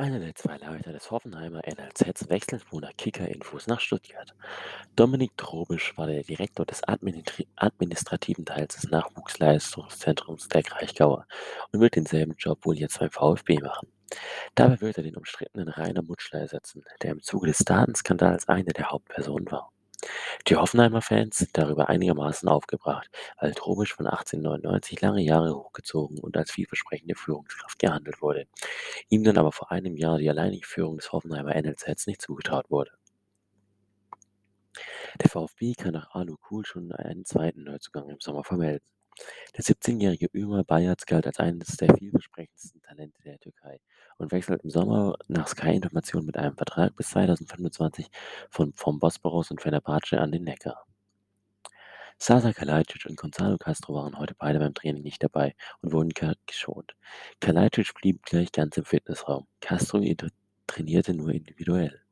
Einer der zwei Leiter des Hoffenheimer NLZs wechselt nun nach Kicker-Infos nach Stuttgart. Dominik Trobisch war der Direktor des Administri administrativen Teils des Nachwuchsleistungszentrums der Kraichgauer und wird denselben Job wohl jetzt beim VfB machen. Dabei wird er den umstrittenen Rainer Mutschler ersetzen, der im Zuge des Datenskandals eine der Hauptpersonen war. Die Hoffenheimer Fans sind darüber einigermaßen aufgebracht, weil Trobisch von 1899 lange Jahre hochgezogen und als vielversprechende Führungskraft gehandelt wurde, ihm dann aber vor einem Jahr die alleinige Führung des Hoffenheimer NLZs nicht zugetraut wurde. Der VfB kann nach Alu Kul schon einen zweiten Neuzugang im Sommer vermelden. Der 17-jährige Ömer Bayat galt als eines der vielversprechendsten und wechselt im Sommer nach Sky-Informationen mit einem Vertrag bis 2025 von, vom Bosporus und Fenerbahce an den Neckar. Sasa Kalajdzic und Gonzalo Castro waren heute beide beim Training nicht dabei und wurden geschont. Kalajdzic blieb gleich ganz im Fitnessraum. Castro trainierte nur individuell.